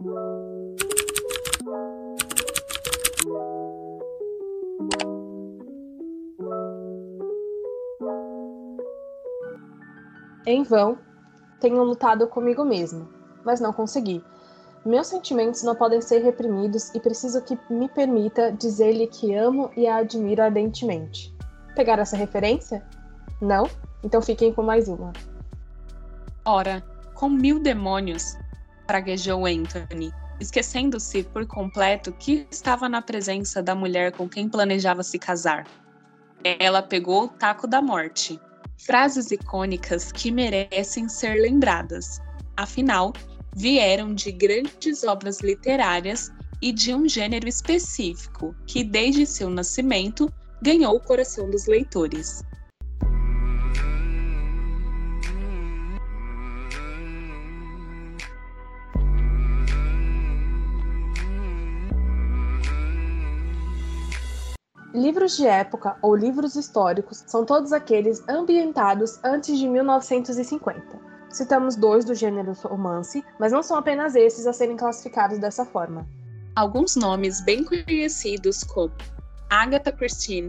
Em vão, tenho lutado comigo mesmo, mas não consegui. Meus sentimentos não podem ser reprimidos e preciso que me permita dizer-lhe que amo e a admiro ardentemente. Pegar essa referência? Não? Então fiquem com mais uma. Ora, com mil demônios, praguejou Anthony, esquecendo-se por completo que estava na presença da mulher com quem planejava se casar. Ela pegou o taco da morte. Frases icônicas que merecem ser lembradas. Afinal, vieram de grandes obras literárias e de um gênero específico que, desde seu nascimento, ganhou o coração dos leitores. Livros de época ou livros históricos são todos aqueles ambientados antes de 1950. Citamos dois do gênero romance, mas não são apenas esses a serem classificados dessa forma. Alguns nomes bem conhecidos como Agatha Christie,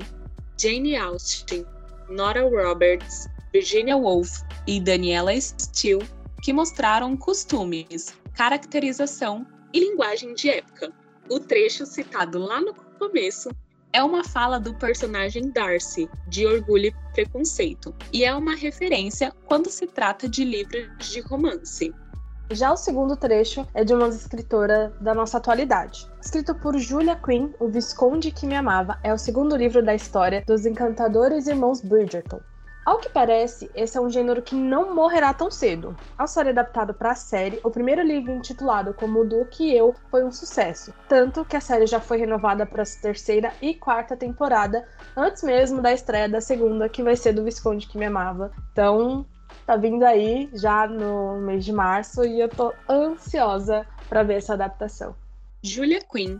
Jane Austen, Nora Roberts, Virginia Woolf e Daniela Steele, que mostraram costumes, caracterização e linguagem de época. O trecho citado lá no começo é uma fala do personagem Darcy, de Orgulho e Preconceito, e é uma referência quando se trata de livros de romance. Já o segundo trecho é de uma escritora da nossa atualidade. Escrito por Julia Quinn, O Visconde que Me Amava é o segundo livro da história dos encantadores irmãos Bridgerton. Ao que parece, esse é um gênero que não morrerá tão cedo. Ao ser adaptado para a série, o primeiro livro intitulado como O Duque e Eu foi um sucesso, tanto que a série já foi renovada para a terceira e quarta temporada, antes mesmo da estreia da segunda, que vai ser do Visconde que me amava. Então, tá vindo aí já no mês de março e eu tô ansiosa para ver essa adaptação. Julia Quinn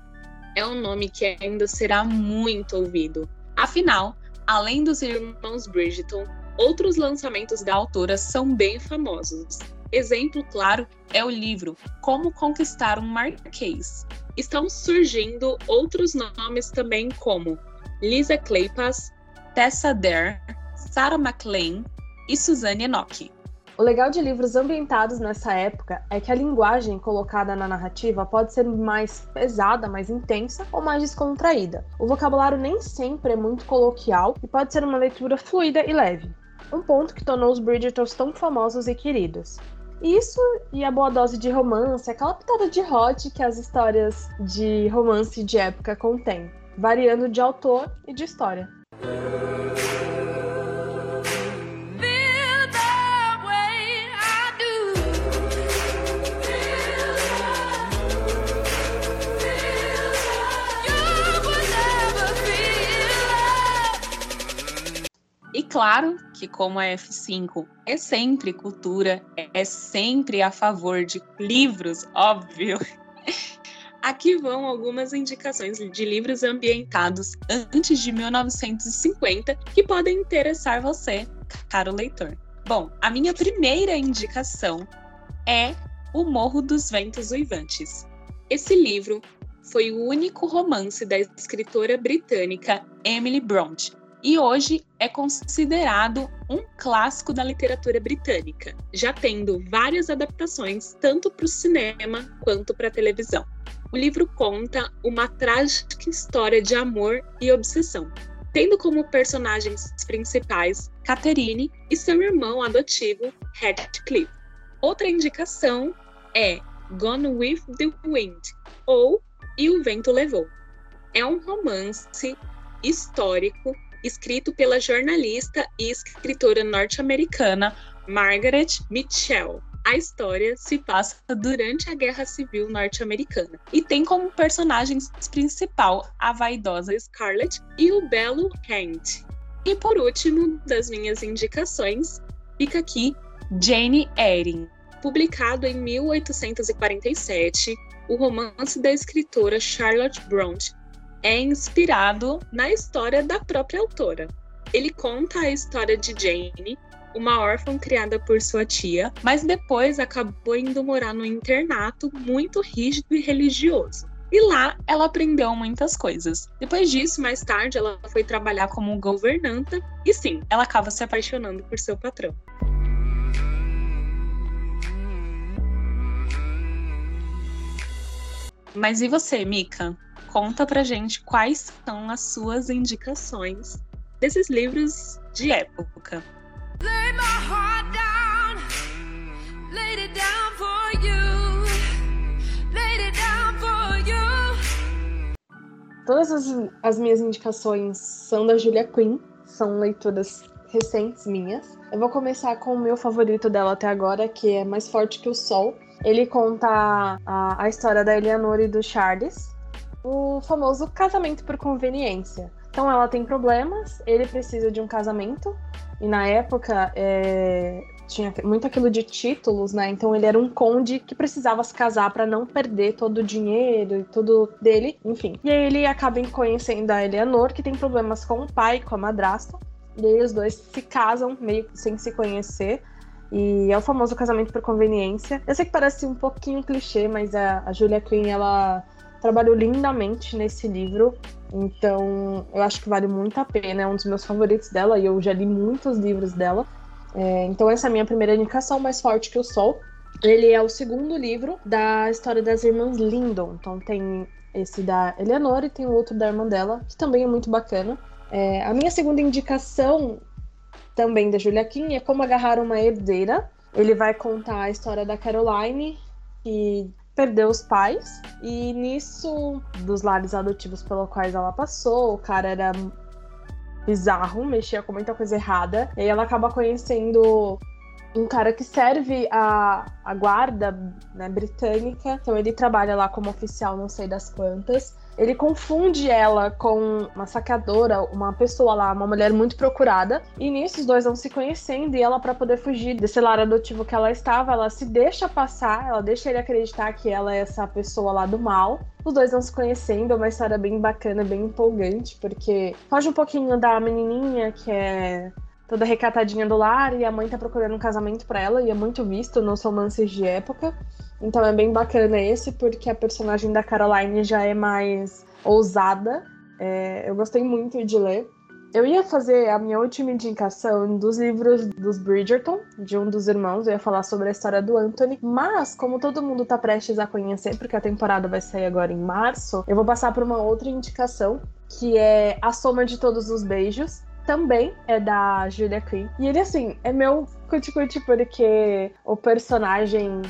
é um nome que ainda será muito ouvido. Afinal, além dos irmãos Bridgerton, Outros lançamentos da autora são bem famosos. Exemplo claro é o livro Como Conquistar um Marquês. Estão surgindo outros nomes também como Lisa Kleypas, Tessa Dare, Sarah MacLean e Suzanne Enoch. O legal de livros ambientados nessa época é que a linguagem colocada na narrativa pode ser mais pesada, mais intensa ou mais descontraída. O vocabulário nem sempre é muito coloquial e pode ser uma leitura fluida e leve um ponto que tornou os Bridgertons tão famosos e queridos. Isso e a boa dose de romance, aquela pitada de hot que as histórias de romance de época contêm, variando de autor e de história. E claro que, como a F5 é sempre cultura, é sempre a favor de livros, óbvio. Aqui vão algumas indicações de livros ambientados antes de 1950 que podem interessar você, caro leitor. Bom, a minha primeira indicação é O Morro dos Ventos Uivantes. Esse livro foi o único romance da escritora britânica Emily Bronte, e hoje é considerado um clássico da literatura britânica, já tendo várias adaptações tanto para o cinema quanto para a televisão. O livro conta uma trágica história de amor e obsessão, tendo como personagens principais Catherine e seu irmão adotivo Heathcliff. Outra indicação é Gone with the Wind ou E o Vento Levou. É um romance histórico escrito pela jornalista e escritora norte-americana Margaret Mitchell. A história se passa durante a Guerra Civil Norte-Americana e tem como personagens principal a vaidosa Scarlett e o belo Kent. E por último das minhas indicações, fica aqui Jane Eyre, publicado em 1847, o romance da escritora Charlotte Bronte é inspirado na história da própria autora. Ele conta a história de Jane, uma órfã criada por sua tia, mas depois acabou indo morar no internato muito rígido e religioso. E lá ela aprendeu muitas coisas. Depois disso, mais tarde, ela foi trabalhar como governanta e sim, ela acaba se apaixonando por seu patrão. Mas e você, Mika? Conta pra gente quais são as suas indicações desses livros de época. Lay my heart down, laid it down for you, laid it down for you. Todas as, as minhas indicações são da Julia Quinn, são leituras recentes minhas. Eu vou começar com o meu favorito dela até agora, que é Mais Forte que o Sol, ele conta a, a história da Eleanor e do Charles, o famoso casamento por conveniência. Então ela tem problemas, ele precisa de um casamento, e na época é, tinha muito aquilo de títulos, né? Então ele era um conde que precisava se casar para não perder todo o dinheiro e tudo dele, enfim. E aí ele acaba conhecendo a Eleanor, que tem problemas com o pai, com a madrasta. E aí os dois se casam meio sem se conhecer. E é o famoso casamento por conveniência. Eu sei que parece um pouquinho clichê, mas a, a Julia Quinn, ela trabalhou lindamente nesse livro. Então, eu acho que vale muito a pena. É um dos meus favoritos dela e eu já li muitos livros dela. É, então, essa é a minha primeira indicação, Mais Forte que o Sol. Ele é o segundo livro da história das irmãs Lindon. Então, tem esse da Eleanor e tem o outro da irmã dela, que também é muito bacana. É, a minha segunda indicação também da Julia Kim, é Como Agarrar uma Herdeira. Ele vai contar a história da Caroline, que perdeu os pais, e nisso, dos lares adotivos pelos quais ela passou, o cara era bizarro, mexia com muita coisa errada, e aí ela acaba conhecendo um cara que serve a, a guarda né, britânica, então ele trabalha lá como oficial, não sei das quantas, ele confunde ela com uma saqueadora, uma pessoa lá, uma mulher muito procurada. E nisso os dois vão se conhecendo e ela, para poder fugir desse lar adotivo que ela estava, ela se deixa passar, ela deixa ele acreditar que ela é essa pessoa lá do mal. Os dois vão se conhecendo, é uma história bem bacana, bem empolgante, porque foge um pouquinho da menininha que é toda recatadinha do lar e a mãe tá procurando um casamento para ela e é muito visto nos romances de época. Então é bem bacana esse, porque a personagem da Caroline já é mais ousada. É, eu gostei muito de ler. Eu ia fazer a minha última indicação dos livros dos Bridgerton, de um dos irmãos. Eu ia falar sobre a história do Anthony. Mas, como todo mundo tá prestes a conhecer, porque a temporada vai sair agora em março, eu vou passar para uma outra indicação, que é A Soma de Todos os Beijos. Também é da Julia Quinn. E ele, assim, é meu cuti-cuti porque o personagem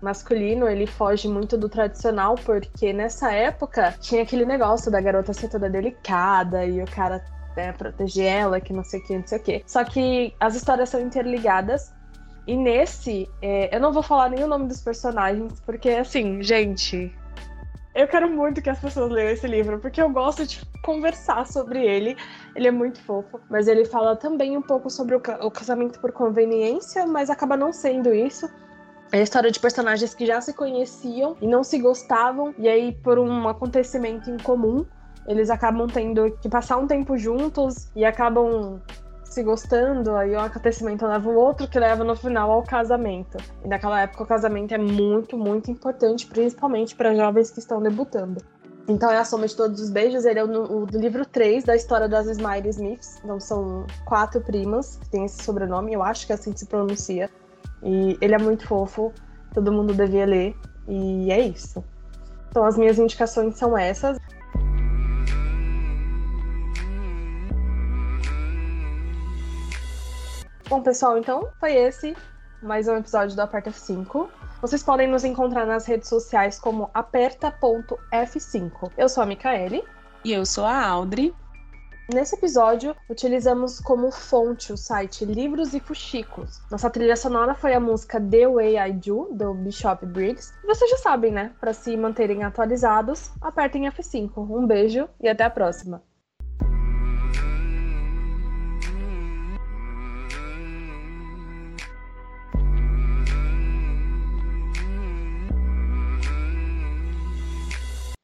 masculino, ele foge muito do tradicional, porque nessa época tinha aquele negócio da garota ser toda delicada e o cara né, proteger ela, que não sei o que, não sei o que. Só que as histórias são interligadas. E nesse, é, eu não vou falar nem o nome dos personagens, porque assim, gente, eu quero muito que as pessoas leiam esse livro, porque eu gosto de conversar sobre ele. Ele é muito fofo, mas ele fala também um pouco sobre o, casamento por conveniência, mas acaba não sendo isso. É a história de personagens que já se conheciam e não se gostavam, e aí, por um acontecimento em comum, eles acabam tendo que passar um tempo juntos e acabam se gostando, aí um acontecimento leva o outro que leva no final ao casamento. E naquela época o casamento é muito, muito importante, principalmente para jovens que estão debutando. Então é a soma de todos os beijos, ele é o, o do livro 3 da história das Smiley Smiths. Então são quatro primas que têm esse sobrenome, eu acho que é assim que se pronuncia. E ele é muito fofo, todo mundo devia ler. E é isso. Então as minhas indicações são essas. Bom, pessoal, então foi esse mais um episódio do Aperta F5. Vocês podem nos encontrar nas redes sociais como aperta.f5. Eu sou a Micaele. E eu sou a Audrey. Nesse episódio, utilizamos como fonte o site Livros e Fuxicos. Nossa trilha sonora foi a música The Way I Do, do Bishop Briggs. E vocês já sabem, né? Para se manterem atualizados, apertem F5. Um beijo e até a próxima!